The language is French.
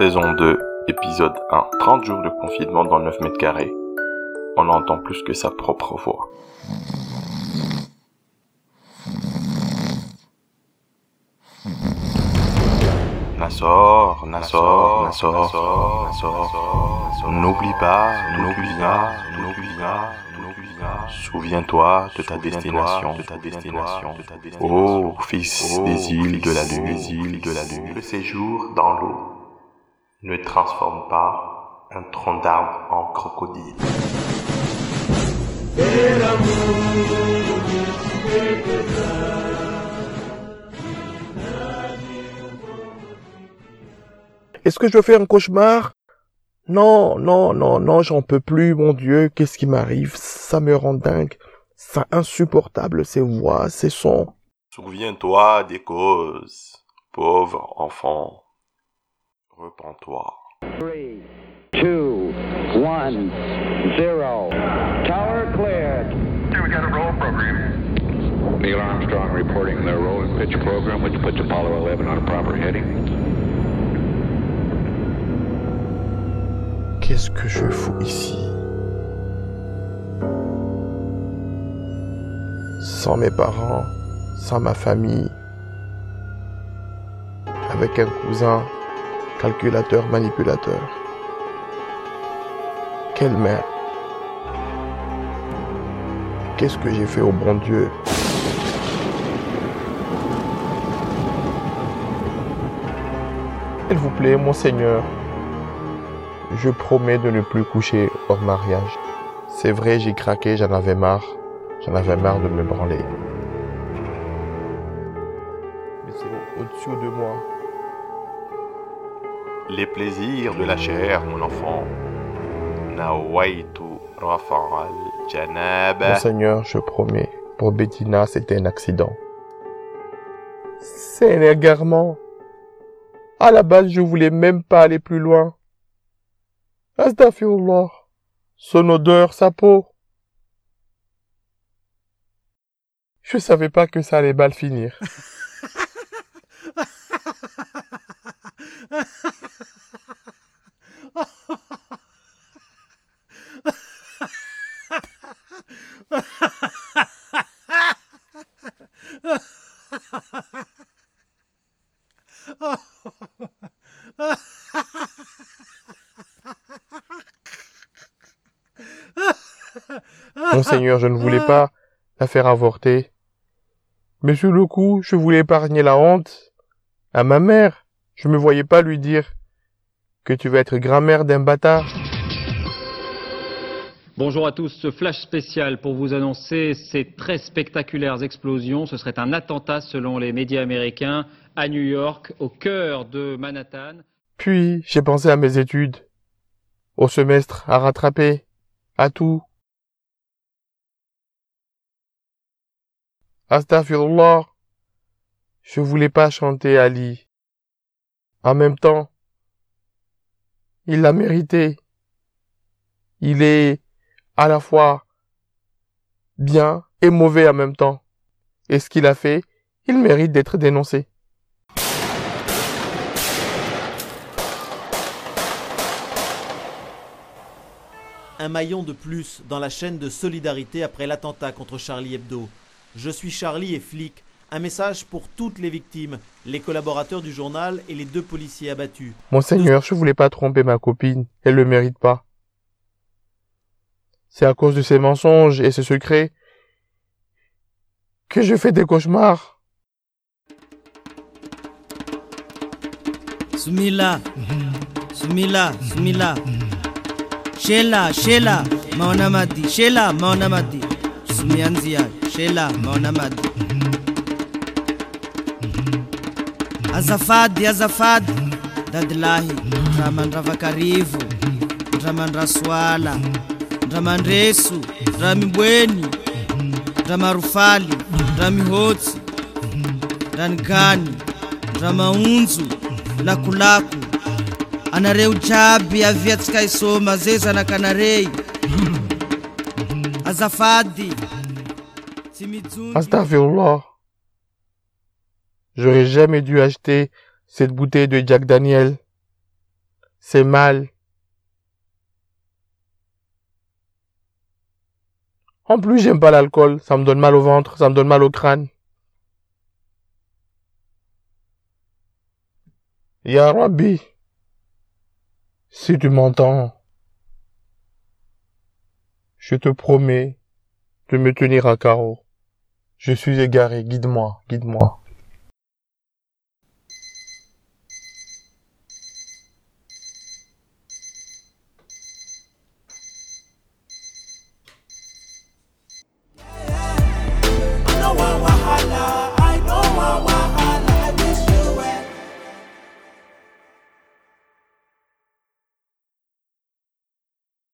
Saison 2, épisode 1. 30 jours de confinement dans 9 mètres carrés. On entend plus que sa propre voix. Nassor, Nassor, Nassor, Nassor, Nassor. N'oublie pas, n'oublie pas, n'oublie pas, n'oublie pas. Souviens-toi de ta destination, de ta destination, de ta destination. Oh, fils des îles de la lune, des îles de la lune. Le séjour dans l'eau ne transforme pas un tronc d'arbre en crocodile. Est-ce que je fais un cauchemar? Non, non, non, non, j'en peux plus, mon Dieu, qu'est-ce qui m'arrive? Ça me rend dingue. C'est insupportable, ces voix, ces sons. Souviens-toi des causes, pauvre enfant. Repends-toi. 3, 2, 1, 0. Tower cleared. Okay, we got a roll program. Neil Armstrong reporting the roll and pitch program, which puts Apollo 11 on a proper heading. Qu'est-ce que je fous ici? Sans mes parents, sans ma famille, avec un cousin, calculateur, manipulateur. Quelle mère Qu'est-ce que j'ai fait au bon Dieu? S'il vous plaît, mon Seigneur, je promets de ne plus coucher hors mariage. C'est vrai, j'ai craqué, j'en avais marre. J'en avais marre de me branler. Mais c'est au- au-dessus de moi. Les plaisirs de la chair, mon enfant. Janab. Monseigneur, je promets. Pour Bettina, c'était un accident. C'est un égarement. À la base, je voulais même pas aller plus loin. Astaghfirullah. Son odeur, sa peau. Je savais pas que ça allait mal finir. Monseigneur, je ne voulais pas la faire avorter. Mais sur le coup, je voulais épargner la honte à ma mère. Je me voyais pas lui dire que tu vas être grand-mère d'un bâtard. Bonjour à tous, ce flash spécial pour vous annoncer ces très spectaculaires explosions. Ce serait un attentat selon les médias américains à New York, au cœur de Manhattan. Puis, j'ai pensé à mes études, au semestre à rattraper, à tout. Astaghfirullah. Je voulais pas chanter Ali. En même temps, il l'a mérité. Il est à la fois bien et mauvais en même temps. Et ce qu'il a fait, il mérite d'être dénoncé. Un maillon de plus dans la chaîne de solidarité après l'attentat contre Charlie Hebdo. Je suis Charlie et flic. Un message pour toutes les victimes, les collaborateurs du journal et les deux policiers abattus. Monseigneur, je voulais pas tromper ma copine. Elle le mérite pas. C'est à cause de ces mensonges et ces secrets que je fais des cauchemars. Sumila, Sumila, Sumila. Shela, Shela, Maona Madi, Shela, Maona Madi. Sumianzia, Shela, Maona Madi. Azafadi, azafadi. Dadlahi, Ramandra Vakarivu, Ramandra Swala, Ramandresu, Ramibweni, Ramarufali, Ramihotsi, Rangani, Ramaunzu, Lakulaku, anareo. J'aurais jamais dû acheter cette bouteille de Jack Daniel. C'est mal. En plus, j'aime pas l'alcool. Ça me donne mal au ventre, ça me donne mal au crâne. Ya Rabbi, si tu m'entends, je te promets de me tenir à carreau. Je suis égaré, guide-moi, guide-moi.